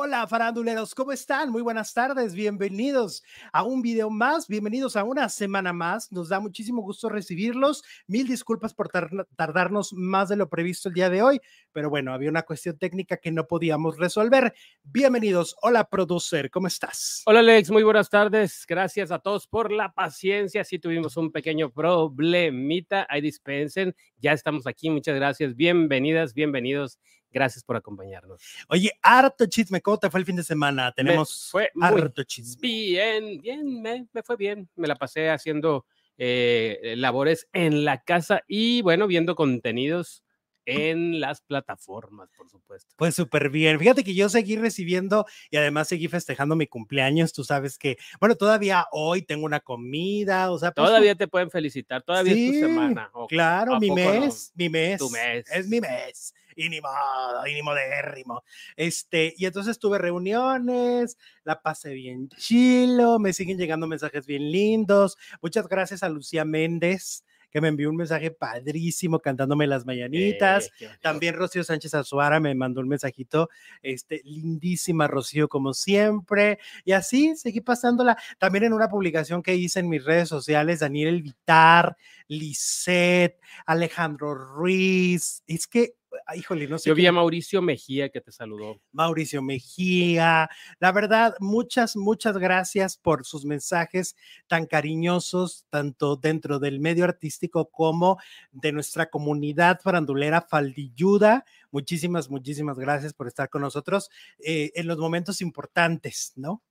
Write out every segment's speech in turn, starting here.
Hola faranduleros, ¿cómo están? Muy buenas tardes, bienvenidos a un video más, bienvenidos a una semana más. Nos da muchísimo gusto recibirlos. Mil disculpas por tardarnos más de lo previsto el día de hoy, pero bueno, había una cuestión técnica que no podíamos resolver. Bienvenidos. Hola, producer, ¿cómo estás? Hola, Alex, muy buenas tardes. Gracias a todos por la paciencia. Sí tuvimos un pequeño problemita. Ahí dispensen. Ya estamos aquí. Muchas gracias. Bienvenidas, bienvenidos Gracias por acompañarnos. Oye, harto chisme, ¿cómo te fue el fin de semana? Tenemos fue harto chisme. Bien, bien, me, fue bien. Me la pasé haciendo eh, labores en la casa y bueno, viendo contenidos en las plataformas, por supuesto. Pues súper bien. Fíjate que yo seguí recibiendo y además seguí festejando mi cumpleaños. Tú sabes que, bueno, todavía hoy tengo una comida, o sea. Pues, todavía te pueden felicitar, todavía es tu semana. claro, mi mes, mi mes. Tu mes. Es mi mes. Y ni modo, y ni modérrimo. Este, y entonces tuve reuniones, la pasé bien chilo, me siguen llegando mensajes bien lindos. Muchas gracias a Lucía Méndez que me envió un mensaje padrísimo cantándome las mañanitas. También Rocío Sánchez Azuara me mandó un mensajito, este, lindísima Rocío como siempre. Y así seguí pasándola. También en una publicación que hice en mis redes sociales, Daniel Vitar, Lisette, Alejandro Ruiz. Es que Ah, híjole, no sé. Yo vi a Mauricio Mejía que te saludó. Mauricio Mejía, la verdad, muchas, muchas gracias por sus mensajes tan cariñosos, tanto dentro del medio artístico como de nuestra comunidad farandulera Faldilluda. Muchísimas, muchísimas gracias por estar con nosotros eh, en los momentos importantes, ¿no?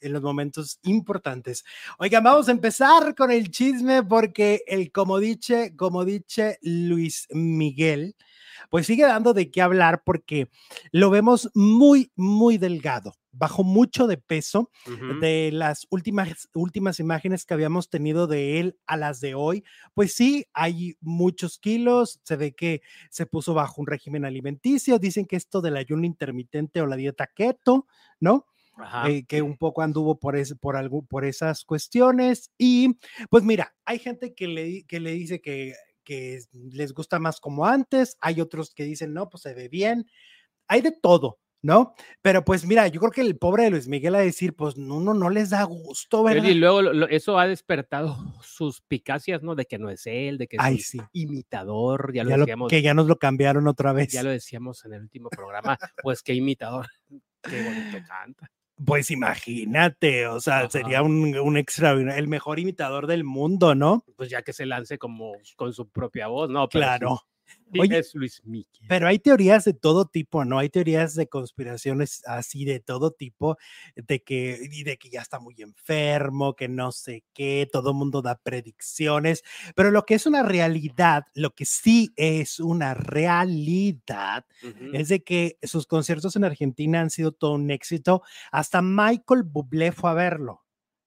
en los momentos importantes. Oigan, vamos a empezar con el chisme porque el como dice, como dice Luis Miguel, pues sigue dando de qué hablar porque lo vemos muy, muy delgado bajó mucho de peso de las últimas, últimas imágenes que habíamos tenido de él a las de hoy. Pues sí, hay muchos kilos, se ve que se puso bajo un régimen alimenticio, dicen que esto del ayuno intermitente o la dieta keto, ¿no? Eh, que un poco anduvo por, por, algo, por esas cuestiones. Y pues mira, hay gente que le, que le dice que que les gusta más como antes, hay otros que dicen, no, pues se ve bien, hay de todo, ¿no? Pero pues mira, yo creo que el pobre de Luis Miguel a decir, pues no, no, no les da gusto, ¿verdad? Y luego eso ha despertado sus picacias, ¿no? De que no es él, de que es imitador, ya lo decíamos. que ya nos lo cambiaron otra vez. Ya lo decíamos en el último programa, pues qué imitador, qué bonito canta. Pues imagínate, o sea, sería un, un extraordinario, el mejor imitador del mundo, ¿no? Pues ya que se lance como con su propia voz, ¿no? claro. Oye, es Luis Miguel. Pero hay teorías de todo tipo, ¿no? Hay teorías de conspiraciones así de todo tipo, de que, y de que ya está muy enfermo, que no sé qué, todo el mundo da predicciones, pero lo que es una realidad, lo que sí es una realidad, es de que sus conciertos en Argentina han sido todo un éxito. Hasta Michael Bublé fue a verlo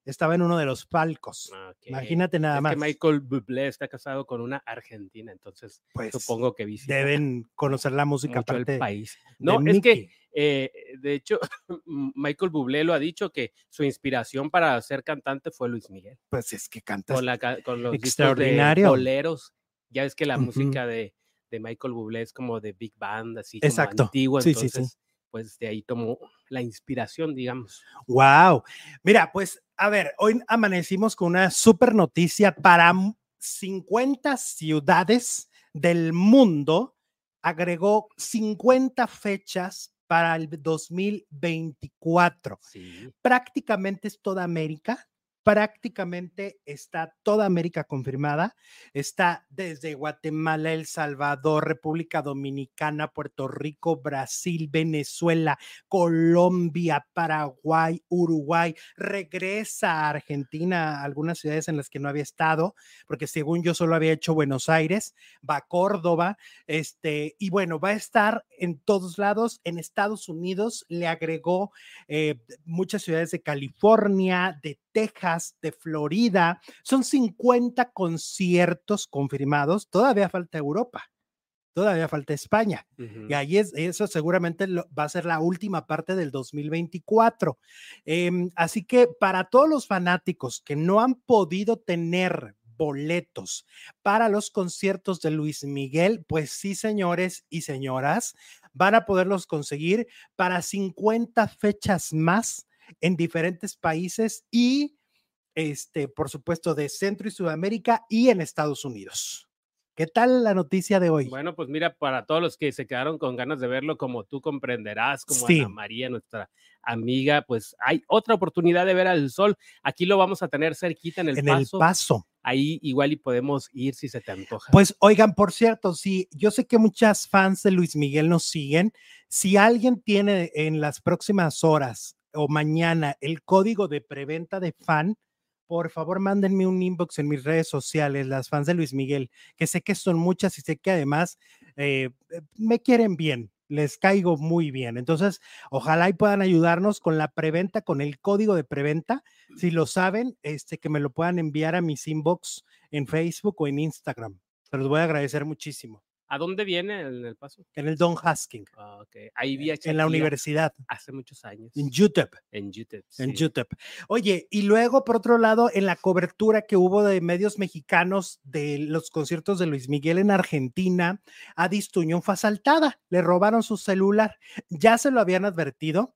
estaba en uno de los palcos. Ah, Imagínate nada más. Que Michael Bublé está casado con una argentina, entonces pues, supongo que deben conocer la música del país. No, es que eh, de hecho Michael Bublé lo ha dicho que su inspiración para ser cantante fue Luis Miguel. Pues es que canta con, con los extraordinario. boleros. Ya es que la música de, de, Michael Bublé es como de big band, así como Exacto. antiguo, entonces pues de ahí tomó la inspiración, digamos. Wow. Mira, pues a ver, hoy amanecimos con una super noticia para 50 ciudades del mundo. Agregó 50 fechas para el 2024. Prácticamente es toda América prácticamente está toda América confirmada. Está desde Guatemala, El Salvador, República Dominicana, Puerto Rico, Brasil, Venezuela, Colombia, Paraguay, Uruguay. Regresa a Argentina, algunas ciudades en las que no había estado, porque según yo solo había hecho Buenos Aires, va a Córdoba, este, y bueno, va a estar en todos lados. En Estados Unidos le agregó eh, muchas ciudades de California, de Texas, de Florida. Son 50 conciertos confirmados. Todavía falta Europa. Todavía falta España. Y ahí es, eso seguramente va a ser la última parte del 2024. Em, así que para todos los fanáticos que no han podido tener boletos para los conciertos de Luis Miguel, pues sí, señores y señoras, van a poderlos conseguir para 50 fechas más en diferentes países y, este, por supuesto, de Centro y Sudamérica y en Estados Unidos. ¿Qué tal la noticia de hoy? Bueno, pues mira, para todos los que se quedaron con ganas de verlo, como tú comprenderás, como Ana María, nuestra amiga, pues hay otra oportunidad de ver al sol. Aquí lo vamos a tener cerquita en el en paso. el paso. Ahí igual y podemos ir si se te antoja. Pues oigan, por cierto, sí, yo sé que muchas fans de Luis Miguel nos siguen. Si alguien tiene en las próximas horas o mañana el código de preventa de fan, por favor mándenme un inbox en mis redes sociales, las fans de Luis Miguel, que sé que son muchas y sé que además eh, eh, me quieren bien, les caigo muy bien. Entonces, ojalá y puedan ayudarnos con la preventa, con el código de preventa. Si lo saben, este, que me lo puedan enviar a mis inbox en Facebook o en Instagram. Se los voy a agradecer muchísimo. ¿A dónde viene el, el paso? En el Don Husking. Ah, okay. Ahí vi En la universidad. Hace muchos años. En YouTube. En YouTube. En YouTube. Oye, y luego, por otro lado, en la cobertura que hubo de medios mexicanos de los conciertos de Luis Miguel en Argentina, Adis Tuñón fue asaltada. Le robaron su celular. Ya se lo habían advertido,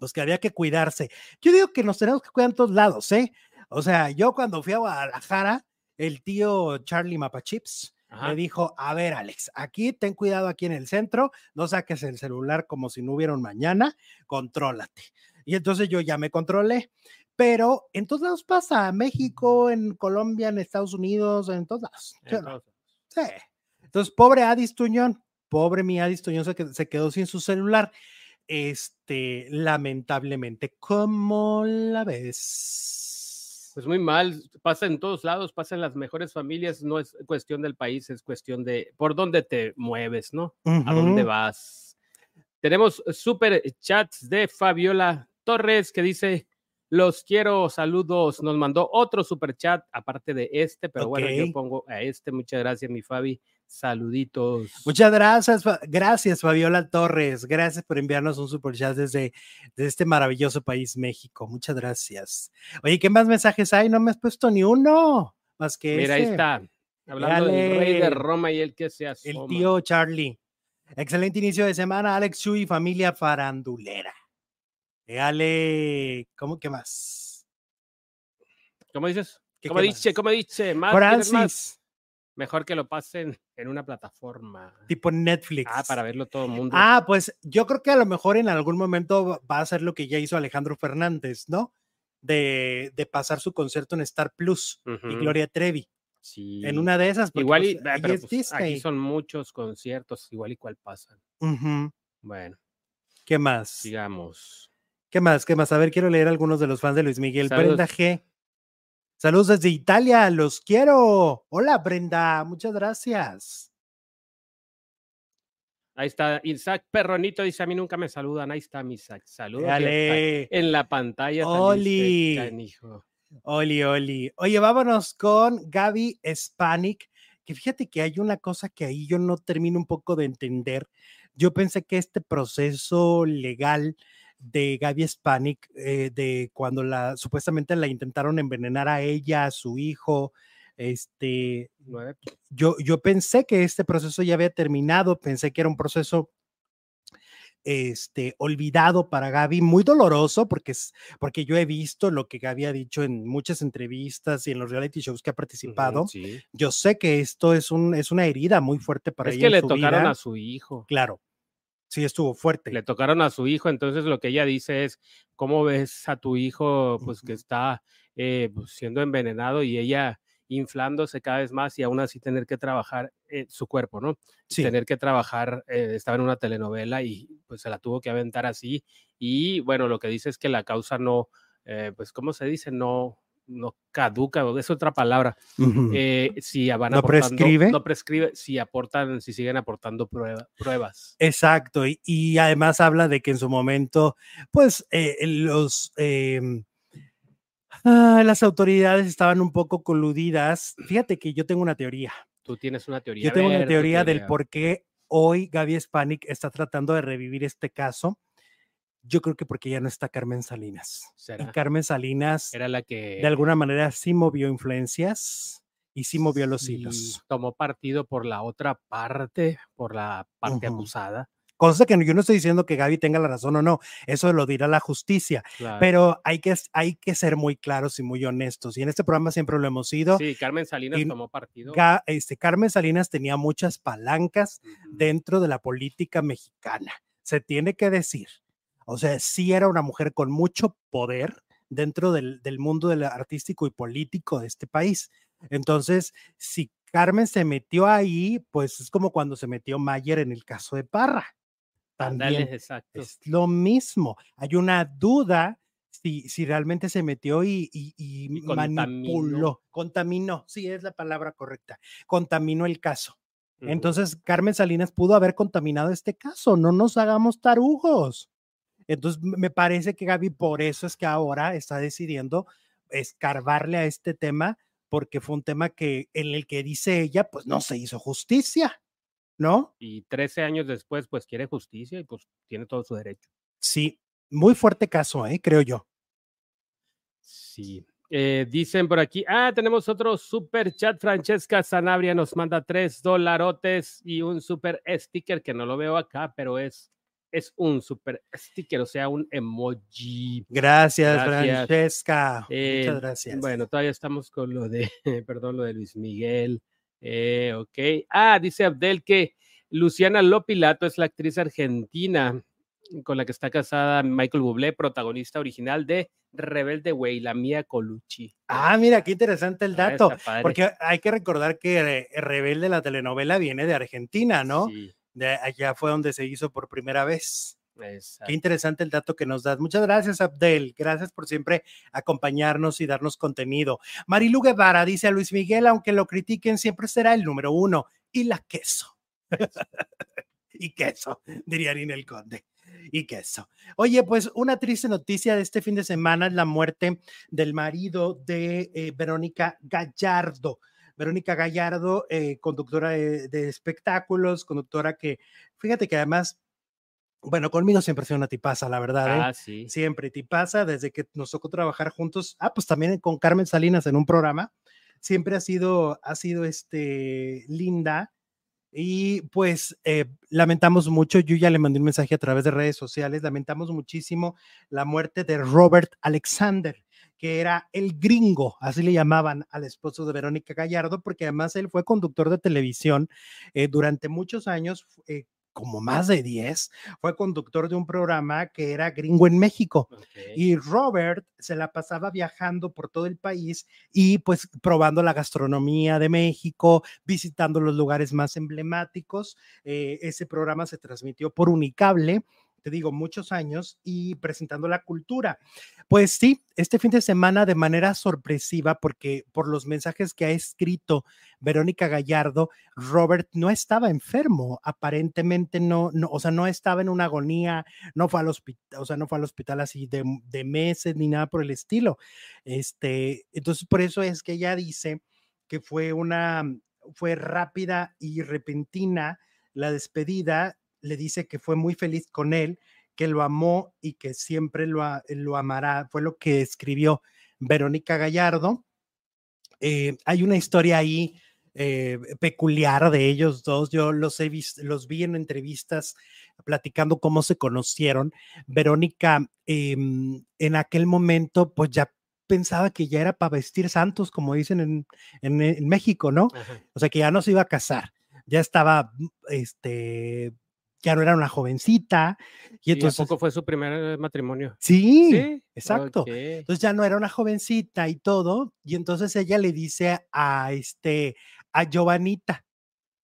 pues que había que cuidarse. Yo digo que nos tenemos que cuidar en todos lados, ¿eh? O sea, yo cuando fui a Guadalajara, el tío Charlie Mapachips me dijo, a ver, Alex, aquí ten cuidado aquí en el centro, no saques el celular como si no hubiera un mañana, contrólate. Y entonces yo ya me controlé, pero en todos lados pasa, México, en Colombia, en Estados Unidos, en todos lados. Sí. Entonces, pobre Adis Tuñón, pobre mi Adis Tuñón se, se quedó sin su celular. Este, lamentablemente, ¿cómo la ves? Pues muy mal, pasa en todos lados, pasa en las mejores familias, no es cuestión del país, es cuestión de por dónde te mueves, ¿no? A dónde vas. Tenemos super chats de Fabiola Torres que dice, los quiero, saludos. Nos mandó otro super chat aparte de este, pero bueno, yo pongo a este. Muchas gracias, mi Fabi. Saluditos. Muchas gracias, gracias Fabiola Torres. Gracias por enviarnos un super chat desde, este maravilloso país, México. Muchas gracias. Oye, ¿qué más mensajes hay? No me has puesto ni uno, más que Mira, ahí está. Hablando del rey de Roma y el que se asoma. El tío Charlie. Excelente inicio de semana, Alex Chu y familia farandulera. Ale, ¿cómo que más? ¿Cómo dices? ¿Cómo dice? ¿Cómo dice? ¿Más, Francis. Mejor que lo pasen en una plataforma. Tipo Netflix. Ah, para verlo todo el mundo. Ah, pues yo creo que a lo mejor en algún momento va a ser lo que ya hizo Alejandro Fernández, ¿no? De, pasar su concierto en Star Plus y Gloria Trevi. Sí. En una de esas. Igual y, pues, pues, aquí son muchos conciertos, igual y cuál pasan. Bueno. ¿Qué más? Sigamos. ¿Qué más? ¿Qué más? A ver, quiero leer algunos de los fans de Luis Miguel. Brenda G. Saludos desde Italia, los quiero. Hola, Brenda, muchas gracias. Ahí está Isaac Perronito, dice a mí nunca me saludan. Ahí está mi Isaac. Saludos. En la pantalla. Oli. Oli, Oli. Oye, vámonos con Gaby Spanik, que fíjate que hay una cosa que ahí yo no termino un poco de entender. Yo pensé que este proceso legal de Gaby Spanik, eh, de cuando la supuestamente la intentaron envenenar a ella, a su hijo. Este, yo, yo pensé que este proceso ya había terminado, pensé que era un proceso este, olvidado para Gaby, muy doloroso, porque, porque yo he visto lo que Gaby ha dicho en muchas entrevistas y en los reality shows que ha participado. Yo sé que esto es, un, es una herida muy fuerte para ella. Es que le tocaron a su hijo. Claro, sí estuvo fuerte. Le tocaron a su hijo, entonces lo que ella dice es, ¿cómo ves a tu hijo pues que está eh, pues, siendo envenenado y ella inflándose cada vez más y aún así tener que trabajar eh, su cuerpo, ¿no? Sí. Tener que trabajar, eh, estaba en una telenovela y pues se la tuvo que aventar así y bueno, lo que dice es que la causa no, pues ¿cómo se dice? No, no caduca, es otra palabra. Eh, si van no prescribe. No prescribe, si aportan, si siguen aportando pruebas. Exacto, y, además habla de que en su momento, pues eh, los... Ah, las autoridades estaban un poco coludidas. Fíjate que yo tengo una teoría. Tú tienes una teoría. Yo tengo una teoría del por qué hoy Gaby Spanik está tratando de revivir este caso yo creo que porque ya no está Carmen Salinas. Y Carmen Salinas era la que de alguna manera sí movió influencias y sí movió los hilos. Tomó partido por la otra parte, por la parte acusada. Cosa que yo no estoy diciendo que Gaby tenga la razón o no, eso lo dirá la justicia, Claro. pero hay que, hay que ser muy claros y muy honestos. Y en este programa siempre lo hemos sido. Sí, Carmen Salinas y tomó partido. Ga- este, Carmen Salinas tenía muchas palancas Ujú. dentro de la política mexicana. Se tiene que decir. O sea, sí era una mujer con mucho poder dentro del, del mundo del artístico y político de este país. Entonces, si Carmen se metió ahí, pues es como cuando se metió Mayer en el caso de Parra. También exacto. es lo mismo. Hay una duda si, si realmente se metió y, y- y Y manipuló, contaminó, sí es la palabra correcta, contaminó el caso. Entonces, Carmen Salinas pudo haber contaminado este caso, no nos hagamos tarugos. Entonces, me parece que Gaby por eso es que ahora está decidiendo escarbarle a este tema, porque fue un tema que en el que dice ella, pues no se hizo justicia, ¿no? Y 13 años después, pues quiere justicia y pues tiene todo su derecho. Sí, muy fuerte caso, ¿eh? creo yo. Sí. Eh, dicen por aquí, ah, tenemos otro super chat. Francesca Sanabria nos manda tres dolarotes y un super sticker que no lo veo acá, pero es, es un super sticker, o sea, un emoji. Gracias, Gracias. Francesca. Eh, Muchas gracias. Bueno, todavía estamos con lo de, perdón, lo de Luis Miguel. Eh, ok. Ah, dice Abdel que Luciana Lopilato es la actriz argentina con la que está casada Michael Bublé, protagonista original de Rebelde Way, la mía Colucci. Ah, mira, qué interesante el Ah, dato. Porque hay que recordar que eh, Rebelde, la telenovela, viene de Argentina, ¿no? Sí, De allá fue donde se hizo por primera vez. exacto. Qué interesante el dato que nos das. Muchas gracias, Abdel. Gracias por siempre acompañarnos y darnos contenido. Marilu Guevara dice a Luis Miguel, aunque lo critiquen, siempre será el número uno. Y la queso. y queso, diría Ninel Conde. Y queso. Oye, pues una triste noticia de este fin de semana es la muerte del marido de eh, Verónica Gallardo. Verónica Gallardo, eh, conductora de, de espectáculos, conductora que, fíjate que además bueno, conmigo siempre ha sido una tipaza, la verdad. ¿eh? Ah, sí. Siempre tipaza, desde que nos tocó trabajar juntos. Ah, pues también con Carmen Salinas en un programa. Siempre ha sido, ha sido este, linda. Y pues eh, lamentamos mucho, yo ya le mandé un mensaje a través de redes sociales, lamentamos muchísimo la muerte de Robert Alexander, que era el gringo, así le llamaban al esposo de Verónica Gallardo, porque además él fue conductor de televisión eh, durante muchos años, eh, como más de 10, fue conductor de un programa que era gringo en México. Y Robert se la pasaba viajando por todo el país y pues probando la gastronomía de México, visitando los lugares más emblemáticos. Eh, ese programa se transmitió por Unicable, te digo, muchos años y presentando la cultura. Pues sí, este fin de semana de manera sorpresiva, porque por los mensajes que ha escrito Verónica Gallardo, Robert no estaba enfermo, aparentemente no, no, o sea, no estaba en una agonía, no fue al hospital, o sea, no fue al hospital así de, de meses ni nada por el estilo. Este, entonces, por eso es que ella dice que fue una, fue rápida y repentina la despedida, le dice que fue muy feliz con él, que lo amó y que siempre lo, lo amará, fue lo que escribió Verónica Gallardo. Eh, hay una historia ahí eh, peculiar de ellos dos. Yo los he visto, los vi en entrevistas platicando cómo se conocieron. Verónica em, en aquel momento, pues ya pensaba que ya era para vestir santos, como dicen en, en- en México, ¿no? Ajá. O sea, que ya no se iba a casar, ya estaba, este, ya no era una jovencita. Y ¿Y a entonces, poco fue su primer matrimonio? sí, exacto. Entonces ya no era una jovencita y todo, y entonces ella le dice a este, a Giovanita,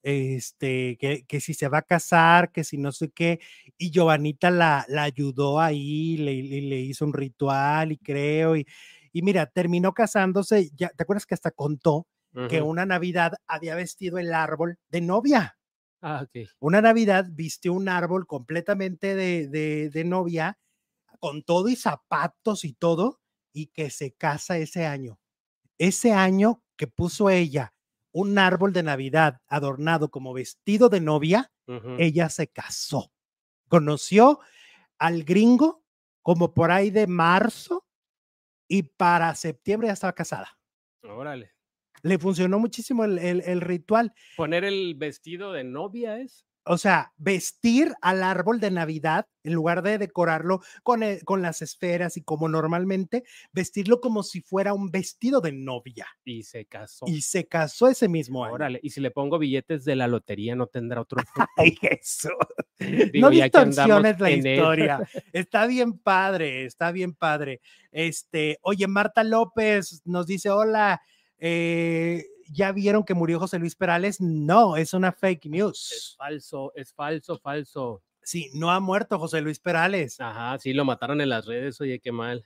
este, que, que si se va a casar, que si no sé qué, y Giovanita la, la ayudó ahí, le, le- le hizo un ritual y creo, y, y mira, terminó casándose, ya, ¿te acuerdas que hasta contó que una Navidad había vestido el árbol de novia? Ah. Una Navidad vistió un árbol completamente de, de, de novia, con todo y zapatos y todo, y que se casa ese año. Ese año que puso ella un árbol de Navidad adornado como vestido de novia, ella se casó. Conoció al gringo como por ahí de marzo y para septiembre ya estaba casada. Órale. Le funcionó muchísimo el, el- el ritual. Poner el vestido de novia es. o sea, vestir al árbol de Navidad, en lugar de decorarlo con, eh, con las esferas y como normalmente, vestirlo como si fuera un vestido de novia. Y se casó. Y se casó ese mismo año. Órale, y si le pongo billetes de la lotería, no tendrá otro. Ay, eso. Digo, no distorsiones la historia. Está bien padre, está bien padre. Este, oye, Marta López nos dice: Hola, eh, ¿ya vieron que murió José Luis Perales? No, es una fake Es news. falso, es falso, falso. Sí, no ha muerto José Luis Perales. Ajá, sí, lo mataron en las redes, oye, qué mal.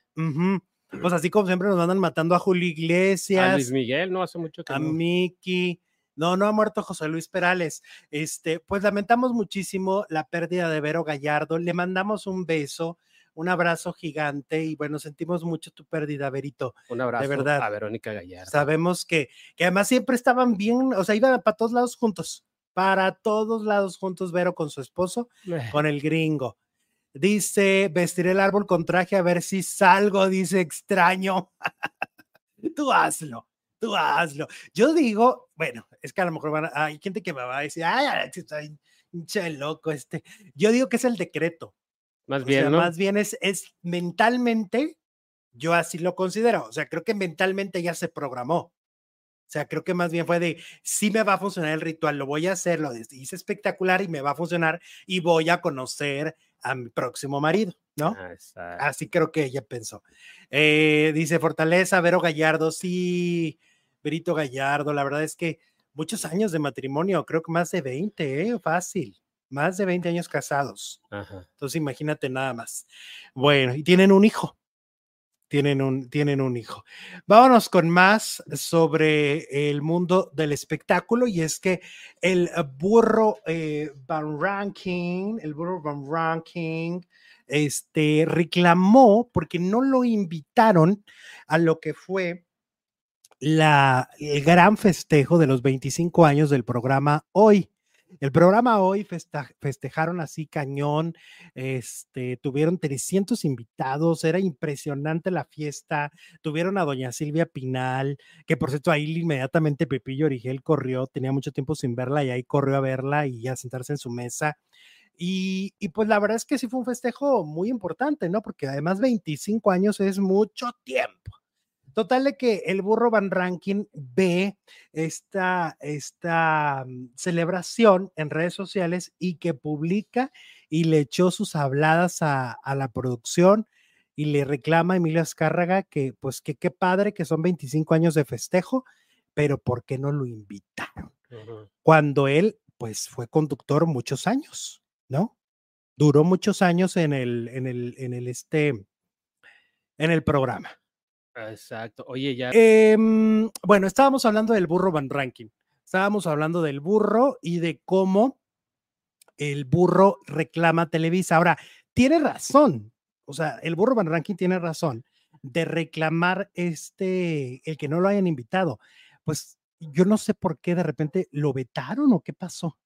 Pues así como siempre nos andan matando a Julio A Luis Iglesias, Miguel, no hace mucho que a no. Miki. No, no ha muerto José Luis Perales. Este, pues lamentamos muchísimo la pérdida de Vero Gallardo. Le mandamos un beso, un abrazo gigante y bueno, sentimos mucho tu pérdida, Verito. Un abrazo verdad. a Verónica Gallardo. Sabemos que, que además siempre estaban bien, o sea, iban para todos lados juntos, para todos lados juntos, Vero con su esposo, Eh, con el gringo. Dice, vestiré el árbol con traje a ver si salgo, dice extraño. tú hazlo, tú hazlo. Yo digo, bueno, es que a lo mejor van a- hay gente que me va a decir, ay, está loco este. Yo digo que es el decreto. Más O bien, sea, ¿no? más bien es, es mentalmente, yo así lo considero. O sea, creo que mentalmente ya se programó. O sea, creo que más bien fue de, sí me va a funcionar el ritual, lo voy a hacer, lo hice espectacular y me va a funcionar y voy a conocer a mi próximo marido, ¿no? Ah, exacto. Así creo que ella pensó. Eh, dice Fortaleza, Vero Gallardo, sí, Verito Gallardo, la verdad es que muchos años de matrimonio, creo que más de 20, ¿eh? Fácil, más de 20 años casados. Ajá. Entonces imagínate nada más. Bueno, y tienen un hijo. Tienen un, tienen un hijo. Vámonos con más sobre el mundo del espectáculo y es que el burro eh, Van Ranking, el burro Van Ranking, este, reclamó porque no lo invitaron a lo que fue la, el gran festejo de los 25 años del programa Hoy. El programa Hoy festejaron así cañón, este, tuvieron 300 invitados, era impresionante la fiesta, tuvieron a doña Silvia Pinal, que por cierto ahí inmediatamente Pepillo Origel corrió, tenía mucho tiempo sin verla y ahí corrió a verla y a sentarse en su mesa. Y, y pues la verdad es que sí fue un festejo muy importante, ¿no? Porque además 25 años es mucho tiempo. Total de que el burro Van Ranking ve esta, esta mm, celebración en redes sociales y que publica y le echó sus habladas a, a la producción y le reclama a Emilio Azcárraga que pues que qué padre que son 25 años de festejo, pero ¿por qué no lo invitaron? Cuando él pues fue conductor muchos años, ¿no? Duró muchos años en el, en el, en el este, en el programa. Exacto. Oye, ya. Em, bueno, estábamos hablando del burro Van Ranking. Estábamos hablando del burro y de cómo el burro reclama Televisa. Ahora, tiene razón. O sea, el burro Van Ranking tiene razón de reclamar este, el que no lo hayan invitado. Pues yo no sé por qué de repente lo vetaron o qué pasó.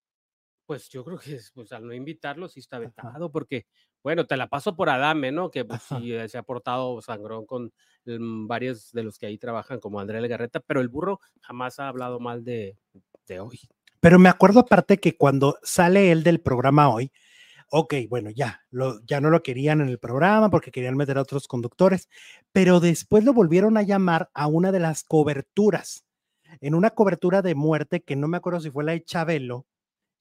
Pues yo creo que pues, al no invitarlo sí está vetado, porque, bueno, te la paso por Adame, ¿no? Que pues, sí eh, se ha portado sangrón con mm, varios de los que ahí trabajan, como Andrea Legarreta, pero el burro jamás ha hablado mal de, de hoy. Pero me acuerdo aparte que cuando sale él del programa hoy, ok, bueno, ya, lo, ya no lo querían en el programa porque querían meter a otros conductores, pero después lo volvieron a llamar a una de las coberturas, en una cobertura de muerte que no me acuerdo si fue la de Chabelo,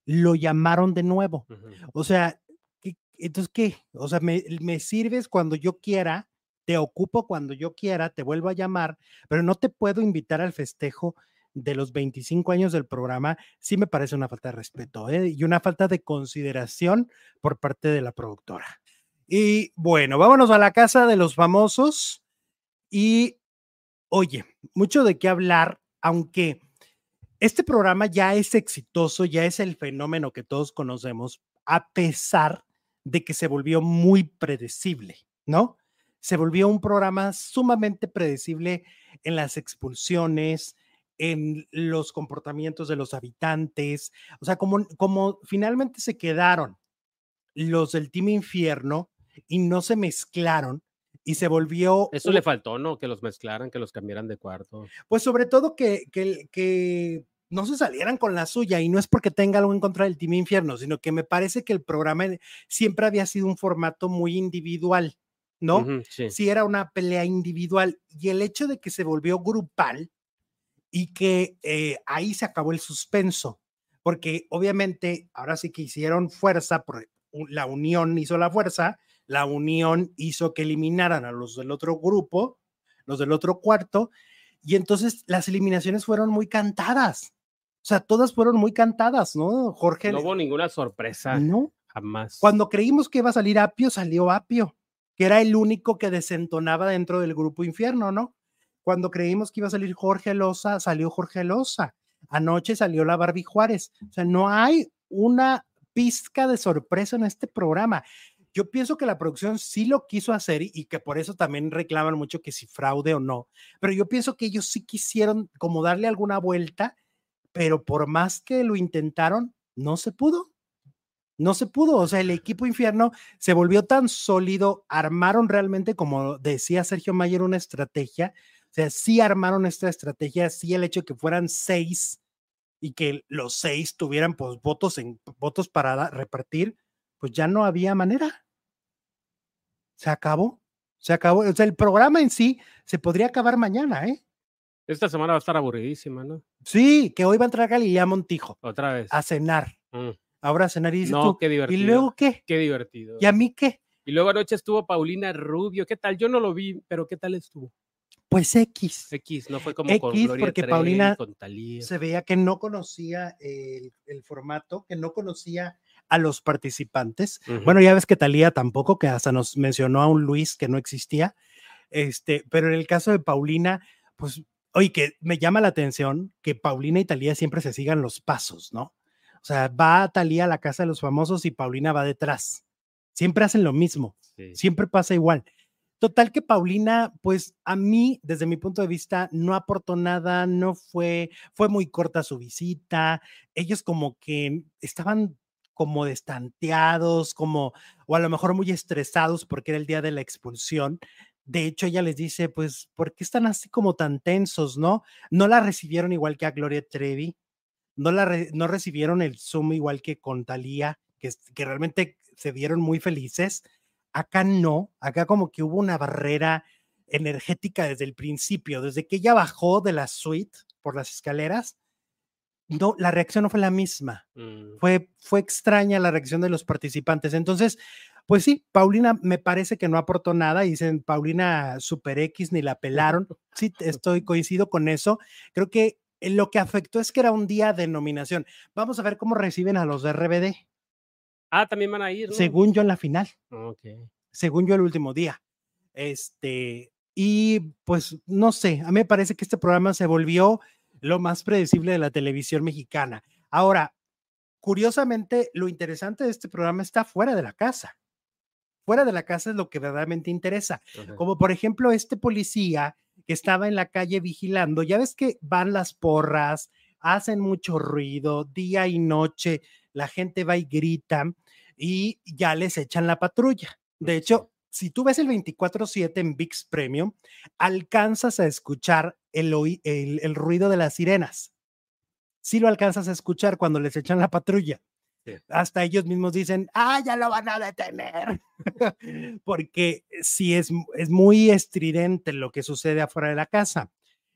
lo llamaron de nuevo. O sea, ¿qué- entonces, ¿qué? O sea, me, sirves cuando yo quiera, te ocupo cuando yo quiera, te vuelvo a llamar, pero no te puedo invitar al festejo de los 25 años del programa. Sí me parece una falta de respeto ¿eh? y una falta de consideración por parte de la productora. Y bueno, vámonos a la casa de los famosos. Y oye, mucho de qué hablar, aunque este programa ya es exitoso, ya es el fenómeno que todos conocemos, a pesar de que se volvió muy predecible, ¿no? Se volvió un programa sumamente predecible en las expulsiones, en los comportamientos de los habitantes, o sea, como, como finalmente se quedaron los del Team Infierno y no se mezclaron y se volvió Eso un- le faltó, ¿no? Que los mezclaran, que los cambiaran de cuarto. pues sobre todo que, que, que no se salieran con la suya y no es porque tenga algo en contra del Team Infierno, sino que me parece que el programa siempre había sido un formato muy individual, ¿no? sí. era una pelea individual y el hecho de que se volvió grupal y que eh, ahí se acabó el suspenso, porque obviamente ahora sí que hicieron fuerza, por, la unión hizo la fuerza, la unión hizo que eliminaran a los del otro grupo, los del otro cuarto, y entonces las eliminaciones fueron muy cantadas. O sea, todas fueron muy cantadas, ¿no? Jorge. No hubo ninguna sorpresa. No. Jamás. Cuando creímos que iba a salir Apio, salió Apio, que era el único que desentonaba dentro del grupo infierno, ¿no? Cuando creímos que iba a salir Jorge Loza, salió Jorge Loza. Anoche salió la Barbie Juárez. O sea, no hay una pizca de sorpresa en este programa. Yo pienso que la producción sí lo quiso hacer y, que por eso también reclaman mucho que si fraude o no, pero yo pienso que ellos sí quisieron como darle alguna vuelta, pero por más que lo intentaron, no se pudo. No se pudo, o sea, el equipo infierno se volvió tan sólido, armaron realmente, como decía Sergio Mayer, una estrategia, o sea, sí armaron esta estrategia, sí el hecho de que fueran seis y que los seis tuvieran pues votos en votos para repartir, pues ya no había manera. Se acabó, se acabó. O sea, el programa en sí se podría acabar mañana, ¿eh? Esta semana va a estar aburridísima, ¿no? Sí, que hoy va a entrar Galilea Montijo. Otra vez. A cenar. Mm. Ahora a cenar y dice no, qué divertido. ¿Y luego qué? Qué divertido. ¿Y a mí qué? Y luego anoche estuvo Paulina Rubio. ¿Qué tal? Yo no lo vi, pero ¿qué tal estuvo? Pues X. X, no fue como X, con Gloria porque Paulina se veía que no conocía el, formato, que no conocía a los participantes. Bueno, ya ves que Talía tampoco, que hasta nos mencionó a un Luis que no existía. Este, pero en el caso de Paulina, pues, oye, que me llama la atención que Paulina y Talía siempre se sigan los pasos, ¿no? O sea, va Talía a la casa de los famosos y Paulina va detrás. Siempre hacen lo mismo, siempre pasa igual. Total que Paulina, pues a mí, desde mi punto de vista, no aportó nada, no fue, fue muy corta su visita. Ellos como que estaban como destanteados, como, o a lo mejor muy estresados porque era el día de la expulsión. De hecho, ella les dice, pues, ¿por qué están así como tan tensos, no? No la recibieron igual que a Gloria Trevi, no, la no recibieron el Zoom igual que con Talía, que, que realmente se vieron muy felices Acá no, acá como que hubo una barrera energética desde el principio, desde que ella bajó de la suite por las escaleras, no, la reacción no fue la misma. Mm. Fue, fue extraña la reacción de los participantes. Entonces, pues sí, Paulina me parece que no aportó nada. Dicen Paulina Super X ni la pelaron. Sí, estoy coincido con eso. Creo que lo que afectó es que era un día de nominación. Vamos a ver cómo reciben a los de RBD. Ah, también van a ir. ¿no? Según yo en la final. Según yo el último día. Este, y pues no sé, a mí me parece que este programa se volvió lo más predecible de la televisión mexicana. Ahora, curiosamente, lo interesante de este programa está fuera de la casa. Fuera de la casa es lo que verdaderamente interesa. Como por ejemplo este policía que estaba en la calle vigilando, ya ves que van las porras, hacen mucho ruido día y noche, la gente va y grita y ya les echan la patrulla. De hecho, si tú ves el 24/7 en VIX Premium, alcanzas a escuchar el, el, ruido de las sirenas. Sí lo alcanzas a escuchar cuando les echan la patrulla. Hasta ellos mismos dicen, ah, ya lo van a detener. Porque sí es, es muy estridente lo que sucede afuera de la casa.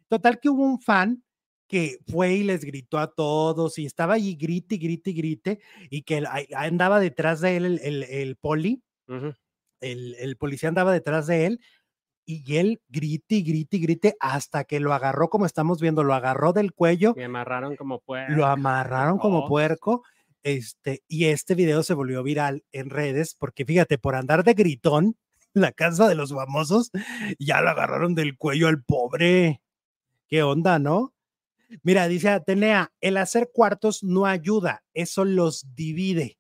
Total que hubo un fan que fue y les gritó a todos y estaba allí grite, grite, grite y que andaba detrás de él el, el, poli, el, el, policía andaba detrás de él y él grite y grite y grite hasta que lo agarró como estamos viendo, lo agarró del cuello. Me amarraron como puerco. Lo amarraron como puerco. Este, y este video se volvió viral en redes porque fíjate, por andar de gritón, la casa de los famosos, ya lo agarraron del cuello al pobre. ¿Qué onda, no? Mira, dice Atenea, el hacer cuartos no ayuda, eso los divide.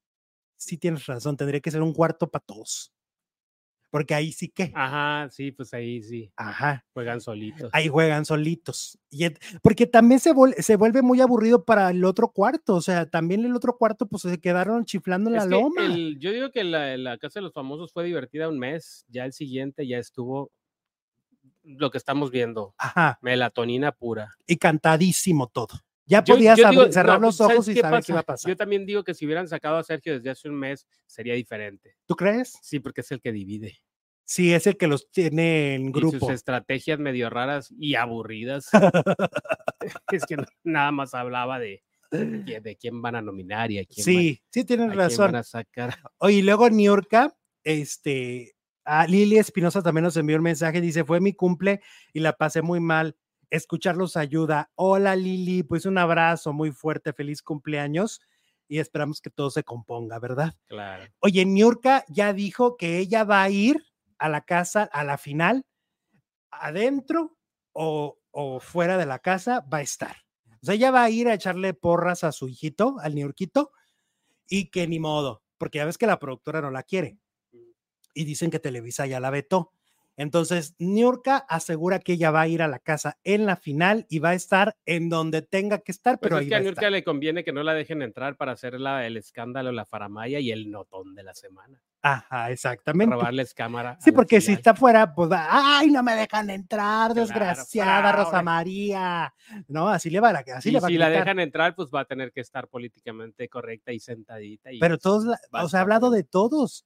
Sí tienes razón, tendría que ser un cuarto para todos. Porque ahí sí que. Ajá, sí, pues ahí sí. Ajá. Juegan solitos. Ahí juegan solitos. Y porque también se, se, vuelve muy aburrido para el otro cuarto. O sea, también el otro cuarto, pues se quedaron chiflando en la loma. yo digo que la, la, Casa de los Famosos fue divertida un mes. Ya el siguiente ya estuvo lo que estamos viendo. Ajá. Melatonina pura. Y cantadísimo todo. Ya podías yo digo, cerrar no, los ¿sabes ojos y qué saber qué iba a pasa? pasar. Yo también digo que si hubieran sacado a Sergio desde hace un mes, sería diferente. ¿Tú crees? Sí, porque es el que divide. Sí, es el que los tiene en Y grupo. sus estrategias medio raras y aburridas. es que nada más hablaba de, de, de quién van a nominar y a quién, Sí, sí, van, tienes a quién razón. van a sacar. Oye, y luego Niurka, este, a Lili Espinosa también nos envió un mensaje, dice, fue mi cumple y la pasé muy mal. Escucharlos ayuda. Hola Lili, pues un abrazo muy fuerte, feliz cumpleaños y esperamos que todo se componga, ¿verdad? Claro. Oye, Niurka ya dijo que ella va a ir a la casa a la final, adentro o, o fuera de la casa, va a estar. O sea, ella va a ir a echarle porras a su hijito, al Niurquito, y que ni modo, porque ya ves que la productora no la quiere. Y dicen que Televisa ya la vetó. Entonces, Niurka asegura que ella va a ir a la casa en la final y va a estar en donde tenga que estar, Pues pero es ahí que va a Niurka estar. le conviene que no la dejen entrar para hacer la- el escándalo, la faramaya y el notón de la semana. Ajá, exactamente. Robarles cámara. Sí, porque si está fuera, pues, va, ay, no me dejan entrar, Claro, desgraciada Rosa. María. No, así le va, a- así y le va a si la dejan entrar, pues va a tener que estar políticamente correcta y sentadita. Y Pero todos, la- o sea, ha hablado de todos.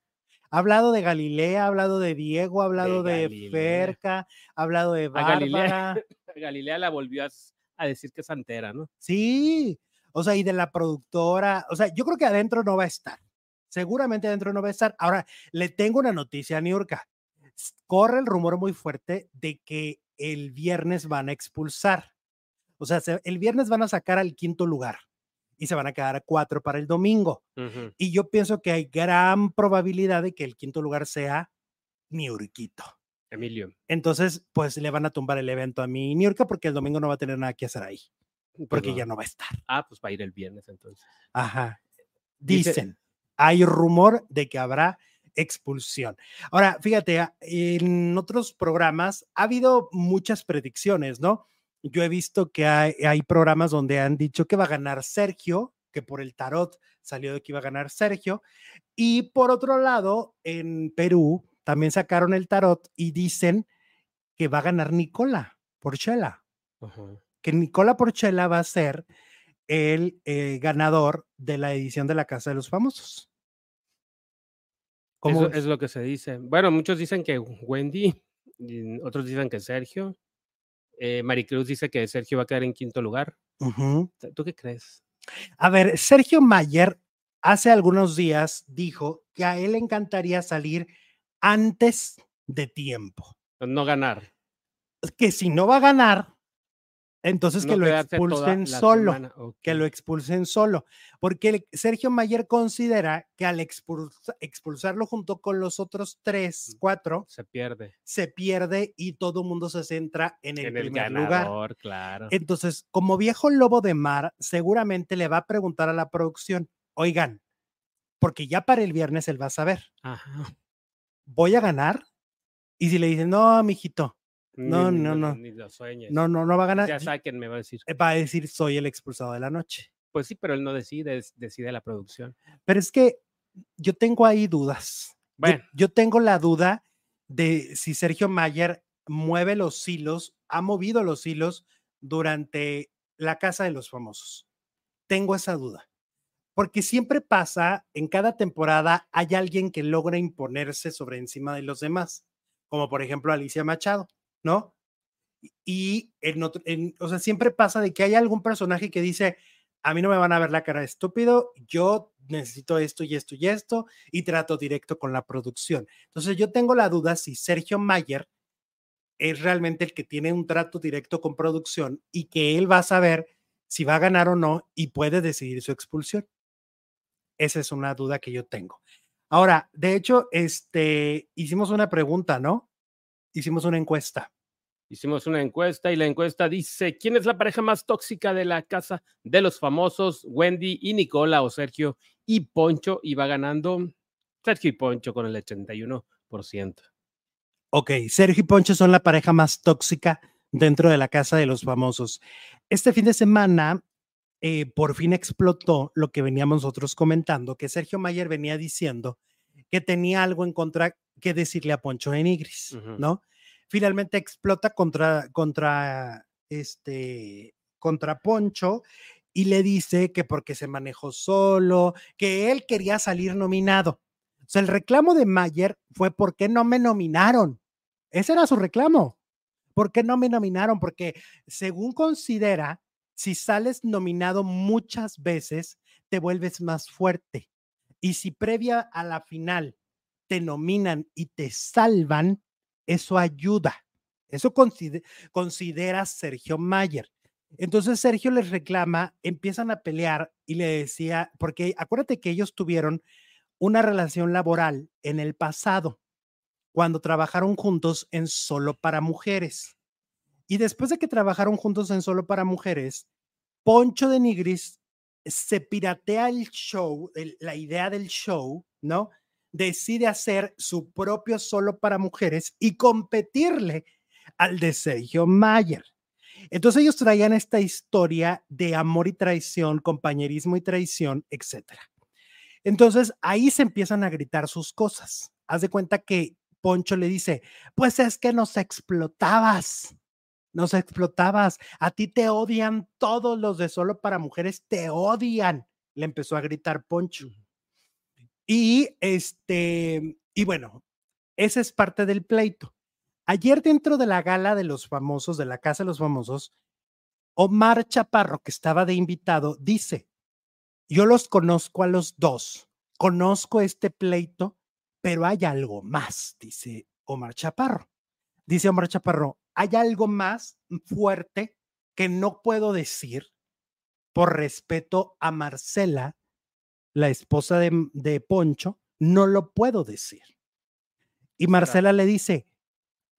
Ha hablado de Galilea, ha hablado de Diego, ha hablado de, Galilea. Ferca, ha hablado de A Galilea. Bárbara. Galilea la volvió a, decir que es santera, ¿no? Sí, o sea, y de la productora. O sea, yo creo que adentro no va a estar. Seguramente adentro no va a estar. Ahora, le tengo una noticia a Niurka. Corre el rumor muy fuerte de que el viernes van a expulsar. O sea, se- el viernes van a sacar al quinto lugar y se van a quedar a cuatro para el domingo. Y yo pienso que hay gran probabilidad de que el quinto lugar sea Niurquito. Emilio. Entonces, pues le van a tumbar el evento a mi Niurka porque el domingo no va a tener nada que hacer ahí, pues porque no. ya no va a estar. Ah, pues va a ir el viernes entonces. Ajá. Dice- Dicen, hay rumor de que habrá expulsión. Ahora, fíjate, a- en otros programas ha habido muchas predicciones, ¿no? Yo he visto que hay, hay programas donde han dicho que va a ganar Sergio, que por el tarot salió de que iba a ganar Sergio. Y por otro lado, en Perú también sacaron el tarot y dicen que va a ganar Nicola Porchela que Nicola Porchela va a ser el eh, ganador de la edición de la Casa de los Famosos. ¿Cómo Eso es lo que se dice. Bueno, muchos dicen que Wendy, otros dicen que Sergio. Eh, Maricruz dice que Sergio va a quedar en quinto lugar. Ujú. ¿Tú qué crees? A ver, Sergio Mayer hace algunos días dijo que a él le encantaría salir antes de tiempo. No ganar. Que si no va a ganar, entonces no que lo expulsen solo. que lo expulsen solo, porque el- Sergio Mayer considera que al expulsa- expulsarlo junto con los otros tres, cuatro, se pierde. se pierde y todo el mundo se centra en el en el primer lugar. ganador, claro. Entonces, como viejo lobo de mar, seguramente le va a preguntar a la producción, oigan, porque ya para el viernes él va a saber, Ajá. ¿voy a ganar? Y si le dicen, no, mijito, No, Ni- no, no. Ni lo sueñes. no, no, no va a ganar, Ya sáquenme, va a decir. va a decir, soy el expulsado de la noche. Pues sí, pero él no decide, decide la producción. Pero es que yo tengo ahí dudas. Yo- Bueno. Yo, tengo la duda de si Sergio Mayer mueve los hilos, ha movido los hilos durante la Casa de los Famosos. Tengo esa duda. Porque siempre pasa, en cada temporada hay alguien que logra imponerse sobre encima de los demás, como por ejemplo Alicia Machado, ¿no? Y en otro, en- o sea, siempre pasa de que hay algún personaje que dice, a mí no me van a ver la cara estúpido, yo necesito esto y esto y esto, y trato directo con la producción. Entonces yo tengo la duda si Sergio Mayer es realmente el que tiene un trato directo con producción y que él va a saber si va a ganar o no y puede decidir su expulsión. Esa es una duda que yo tengo. Ahora, de hecho, este, hicimos una pregunta, ¿no? Hicimos una encuesta. Hicimos una encuesta y la encuesta dice, ¿quién es la pareja más tóxica de la casa de los famosos Wendy y Nicola o Sergio y Poncho? Y va ganando Sergio y Poncho con el 81%. Ok, Sergio y Poncho son la pareja más tóxica dentro de la casa de los famosos. Este fin de semana, eh, por fin explotó lo que veníamos nosotros comentando, que Sergio Mayer venía diciendo que tenía algo en contra que decirle a Poncho de Nigris. ¿no? Finalmente explota contra, contra este contra Poncho y le dice que porque se manejó solo, que él quería salir nominado. O sea, el reclamo de Mayer fue ¿por qué no me nominaron? Ese era su reclamo. ¿Por qué no me nominaron? Porque según considera, si sales nominado muchas veces, te vuelves más fuerte. Y si previa a la final te nominan y te salvan, eso ayuda. Eso considera Sergio Mayer. Entonces Sergio les reclama, empiezan a pelear y le decía, porque acuérdate que ellos tuvieron una relación laboral en el pasado, cuando trabajaron juntos en Solo para Mujeres. Y después de que trabajaron juntos en Solo para Mujeres, Poncho de Nigris se piratea el show, la idea del show, ¿no? Decide hacer su propio Solo para Mujeres y competirle al de Sergio Mayer. Entonces ellos traían esta historia de amor y traición, compañerismo y traición, etc. Entonces ahí se empiezan a gritar sus cosas. Haz de cuenta que Poncho le dice, pues es que nos explotabas, nos explotabas, a ti te odian todos los de solo para mujeres, te odian, le empezó a gritar Poncho. Y este, y bueno, esa es parte del pleito. Ayer dentro de la gala de los famosos, de la Casa de los Famosos, Omar Chaparro, que estaba de invitado, dice, yo los conozco a los dos, conozco este pleito, pero hay algo más, dice Omar Chaparro. Dice Omar Chaparro, hay algo más fuerte que no puedo decir por respeto a Marcela, la esposa de, de Poncho, no lo puedo decir. Y Marcela le dice,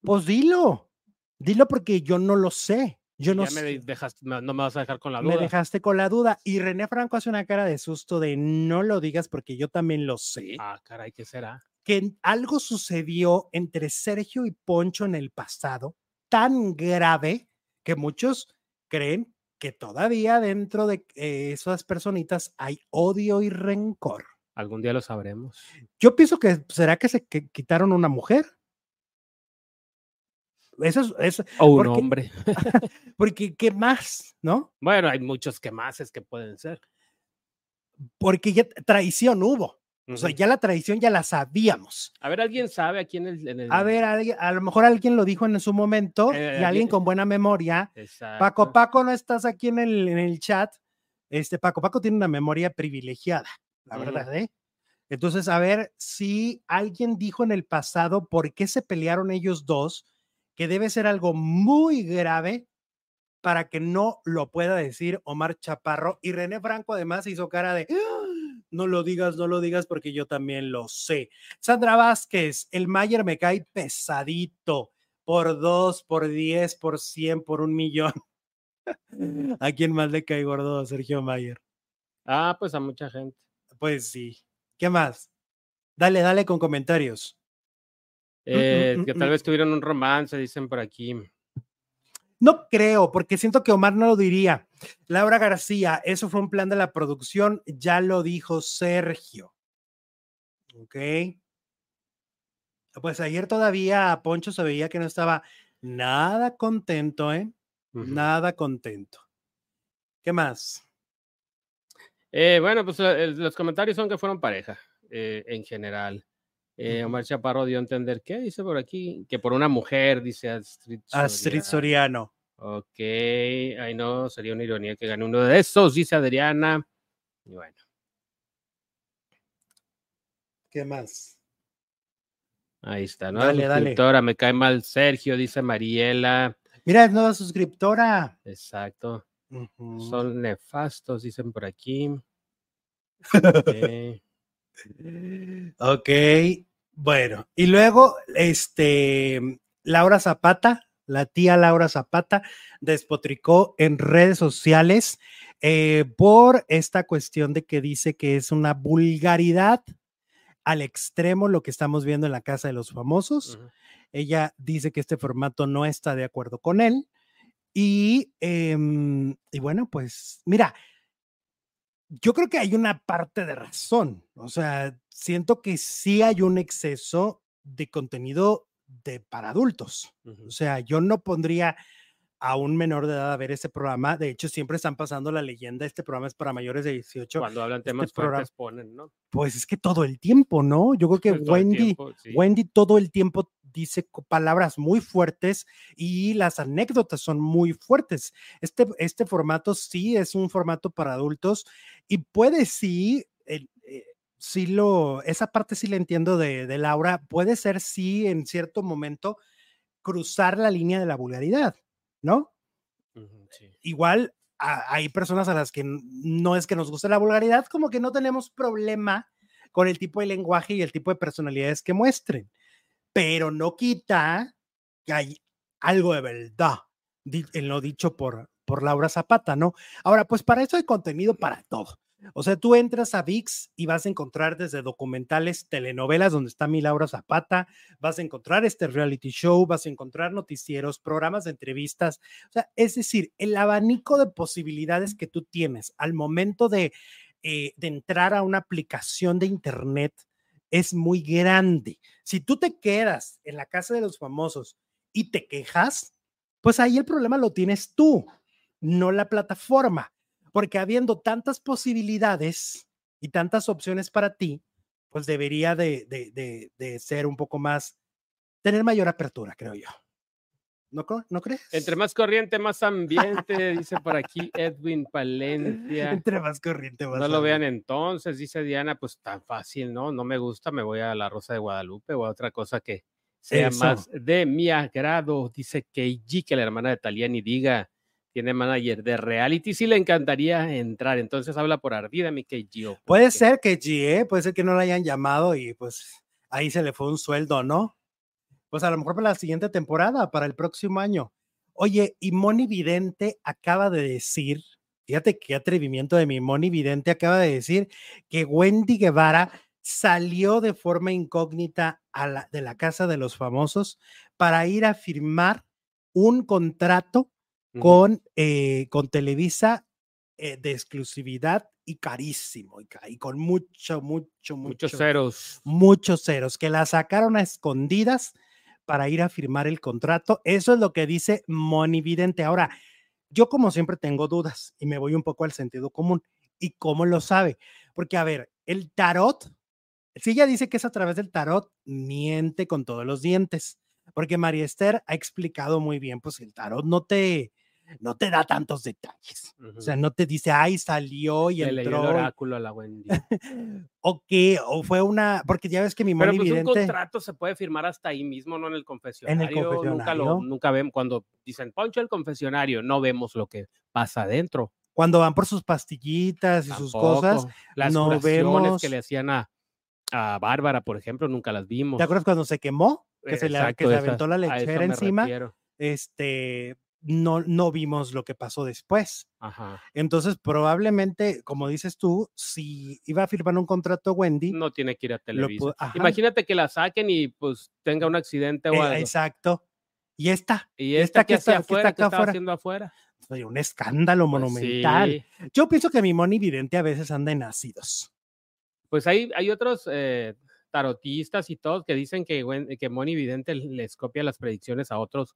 pues dilo, dilo porque yo no lo sé. Yo no, me dejaste, no me vas a dejar con la duda. Me dejaste con la duda. Y René Franco hace una cara de susto de no lo digas porque yo también lo sé. Ah, caray, ¿qué será? Que algo sucedió entre Sergio y Poncho en el pasado tan grave que muchos creen que todavía dentro de eh, esas personitas hay odio y rencor. Algún día lo sabremos. Yo pienso que será que se quitaron una mujer. Eso es. o un hombre. porque, ¿qué más? ¿No? Bueno, hay muchos que más es que pueden ser. Porque ya traición hubo. O sea, ya la traición ya la sabíamos. A ver, ¿alguien sabe aquí en el...? A ver, a, lo mejor alguien lo dijo en su momento eh, y alguien con buena memoria. Paco, Paco, no estás aquí en el, en el chat. Este, Paco, Paco tiene una memoria privilegiada, la verdad, ¿eh? Entonces, a ver si alguien dijo en el pasado por qué se pelearon ellos dos que debe ser algo muy grave para que no lo pueda decir Omar Chaparro. Y René Franco además hizo cara de, ¡Ah! No lo digas, no lo digas porque yo también lo sé. Sandra Vázquez, el Mayer me cae pesadito por dos, por diez, por cien, por un millón. ¿A quién más le cae gordo Sergio Mayer? Ah, pues a mucha gente. Pues sí. ¿Qué más? Dale, dale con comentarios. Eh, que tal vez tuvieron un romance, dicen por aquí. No creo, porque siento que Omar no lo diría. Laura García, eso fue un plan de la producción, ya lo dijo Sergio. Ok. Pues ayer todavía Poncho se veía que no estaba nada contento, ¿eh? Nada contento. ¿Qué más? Eh, bueno, pues eh, los comentarios son que fueron pareja en general. Eh, Omar Chaparro dio a entender, ¿qué dice por aquí? Que por una mujer, dice Astrid Soriano. Astrid Soriano. Ok, ay no, sería una ironía que gane uno de esos, dice Adriana. Y bueno. ¿Qué más? Ahí está, ¿no? Dale, suscriptora, me cae mal Sergio, dice Mariela. Mira, es nueva suscriptora. Exacto. Son nefastos, dicen por aquí. Okay. Ok, bueno, y luego, este, Laura Zapata, la tía Laura Zapata, despotricó en redes sociales eh, por esta cuestión de que dice que es una vulgaridad al extremo lo que estamos viendo en la Casa de los Famosos. Ella dice que este formato no está de acuerdo con él. Y, em, y bueno, pues mira, yo creo que hay una parte de razón. O sea, siento que sí hay un exceso de contenido de para adultos. O sea, yo no pondría a un menor de edad a ver ese programa. De hecho, siempre están pasando la leyenda, este programa es para mayores de 18. Cuando hablan Este temas fuertes ponen, ¿no? Pues es que todo el tiempo, ¿no? Yo creo que Todo Wendy, tiempo, sí. Wendy todo el tiempo dice palabras muy fuertes y las anécdotas son muy fuertes. Este, este formato sí es un formato para adultos y puede sí, eh, sí lo, esa parte sí la entiendo de, de Laura, puede ser sí en cierto momento cruzar la línea de la vulgaridad, ¿no? Sí. igual a- hay personas a las que no es que nos guste la vulgaridad, como que no tenemos problema con el tipo de lenguaje y el tipo de personalidades que muestren, pero no quita que hay algo de verdad en lo dicho por, por Laura Zapata, ¿no? Ahora, pues para eso hay contenido para todo. O sea, tú entras a VIX y vas a encontrar desde documentales, telenovelas donde está mi Laura Zapata, vas a encontrar este reality show, vas a encontrar noticieros, programas de entrevistas, o sea, es decir, el abanico de posibilidades que tú tienes al momento de, eh, de entrar a una aplicación de Internet es muy grande. Si tú te quedas en la casa de los famosos y te quejas, pues ahí el problema lo tienes tú, no la plataforma, porque habiendo tantas posibilidades y tantas opciones para ti, pues debería de, de- de- de ser un poco más, tener mayor apertura, creo yo. ¿No, co- ¿no crees? Entre más corriente, más ambiente, dice por aquí Edwin Palencia. Entre más corriente más No lo vean entonces, dice Diana, pues tan fácil, ¿no? No me gusta, me voy a la Rosa de Guadalupe o a otra cosa que sea Eso. más de mi agrado. Dice Keiji, que la hermana de Taliani diga, tiene manager de reality, sí le encantaría entrar. Entonces habla por ardida, mi Keiji. ¿o por Puede ser que G, ¿eh? puede ser que no la hayan llamado y pues ahí se le fue un sueldo, ¿no? Pues a lo mejor para la siguiente temporada, para el próximo año. Oye, y Moni Vidente acaba de decir, fíjate qué atrevimiento de mi Moni Vidente acaba de decir que Wendy Guevara salió de forma incógnita a la, de la casa de los famosos para ir a firmar un contrato Con, eh, con Televisa eh, de exclusividad y carísimo y, ca- y con mucho, mucho, mucho, Muchos ceros. muchos ceros que la sacaron a escondidas para ir a firmar el contrato. Eso es lo que dice Monividente. Ahora, yo como siempre tengo dudas y me voy un poco al sentido común. ¿Y cómo lo sabe? Porque, a ver, el tarot, si ella dice que es a través del tarot, miente con todos los dientes. Porque María Esther ha explicado muy bien, pues el tarot no te, no te da tantos detalles. O sea, no te dice, ay, salió y Le leyó el entró. y- oráculo a la Wendy. o qué, o fue una, porque ya ves que mi Pero pues un contrato se puede firmar hasta ahí mismo, no en el confesionario. Nunca confesionario. lo, nunca vemos cuando dicen Poncho el confesionario, no vemos lo que pasa adentro. cuando van por sus pastillitas y sus cosas. Las no vemos- que le hacían a, a Bárbara, por ejemplo, nunca las vimos. ¿Te acuerdas cuando se quemó? Que se le, que se aventó la lechera encima. refiero. Este, no, no vimos lo que pasó después. Ajá. Entonces, probablemente, como dices tú, si iba a firmar un contrato Wendy, No tiene que ir a ajá. Imagínate que la saquen y pues tenga un accidente o eh, algo. exacto. Y esta, Y esta esta que está- que afuera, está que acá estaba afuera. haciendo afuera. oye, un escándalo Pues monumental. sí. Yo pienso que mi Moni Vidente a veces anda en ácidos. Pues hay, hay otros eh, tarotistas y todos que dicen que, que Moni Vidente les copia las predicciones a otros,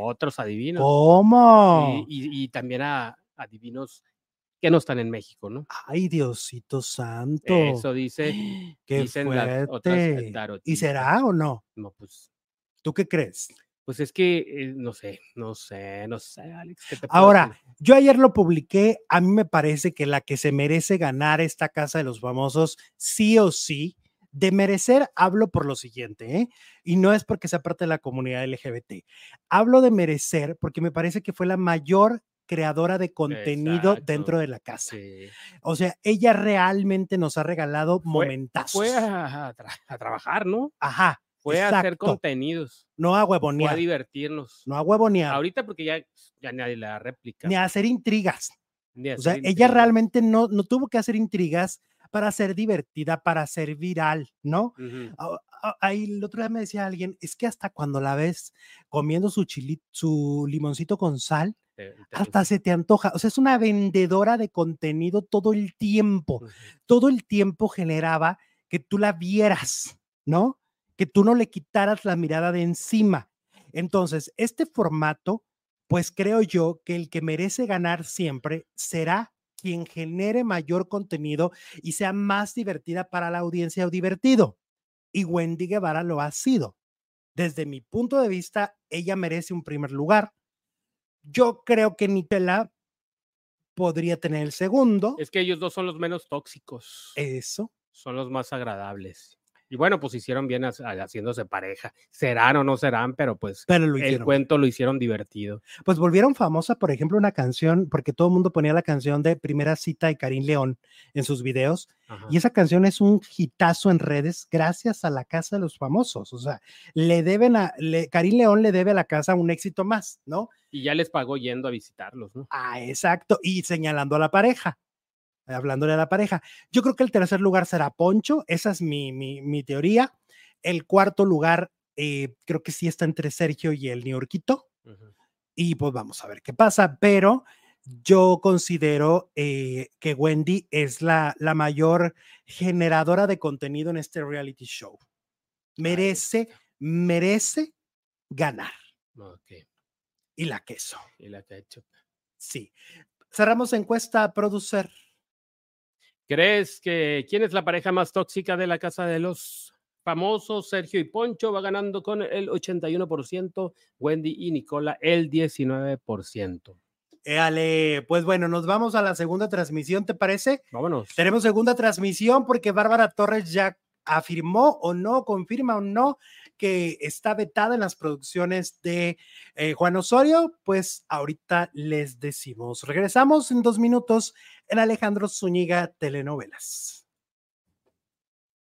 otros adivinos. ¿Cómo? Y, y- y también a adivinos que no están en México, ¿no? Ay, Diosito santo. Eso dice, Qué dicen las otras fuerte. ¿Y será o no? No, pues, ¿Tú qué crees? pues es que eh, no sé, no sé, no sé, Alex. ¿qué te Ahora, decir? yo ayer lo publiqué, a mí me parece que la que se merece ganar esta casa de los famosos, sí o sí, de merecer, hablo por lo siguiente, ¿eh? y no es porque sea parte de la comunidad LGBT, hablo de merecer porque me parece que fue la mayor creadora de contenido Exacto. dentro de la casa. Sí. O sea, ella realmente nos ha regalado momentazos. Fue a, a tra- a trabajar, ¿no? Ajá. Fue a hacer contenidos, No a fue a huevonear, divertirnos. no a huevonear, Ahorita porque ya, ya nadie la réplica. ni a hacer intrigas. ni a O sea, ella realmente no, no tuvo que hacer intrigas para ser divertida, para ser viral, ¿no? Ujú. Ah, ah, Ahí el otro día me decía alguien, es que hasta cuando la ves comiendo su chili, su limoncito con sal, Te- te- hasta se te antoja. O sea, es una vendedora de contenido todo el tiempo. Todo el tiempo generaba que tú la vieras, ¿no? Que tú no le quitaras la mirada de encima. Entonces, este formato pues creo yo que el que merece ganar siempre será quien genere mayor contenido y sea más divertida para la audiencia o divertido. Y Wendy Guevara lo ha sido. Desde mi punto de vista, ella merece un primer lugar. Yo creo que Nitela podría tener el segundo. Es que ellos dos son los menos tóxicos. Eso. Son los más agradables. Y bueno, pues hicieron bien haciéndose pareja. Serán o no serán, pero pues el cuento lo hicieron divertido. Pues volvieron famosa, por ejemplo, una canción, porque todo el mundo ponía la canción de Primera Cita de Karim León en sus videos. Y esa canción es un hitazo en redes gracias a la Casa de los Famosos. O sea, le deben a, Karim León le debe a la casa un éxito más, ¿no? Y ya les pagó yendo a visitarlos, ¿no? Ah, exacto. Y señalando a la pareja hablándole a la pareja. Yo creo que el tercer lugar será Poncho, esa es mi, mi, teoría. El cuarto lugar eh, creo que sí está entre Sergio y el New Yorkito. Y pues vamos a ver qué pasa, pero yo considero eh, que Wendy es la, la mayor generadora de contenido en este reality show. Merece, merece ganar. Y la queso. Y la ketchup. Sí. Cerramos encuesta, producer. ¿Crees que quién es la pareja más tóxica de la casa de los famosos? Sergio y Poncho va ganando con el 81%, Wendy y Nicola el 19%. Éale, pues bueno, nos vamos a la segunda transmisión, ¿te parece? Vámonos. Tenemos segunda transmisión porque Bárbara Torres ya afirmó o no, confirma o no que está vetada en las producciones de eh, Juan Osorio, pues ahorita les decimos. Regresamos en dos minutos en Alejandro Zúñiga Telenovelas.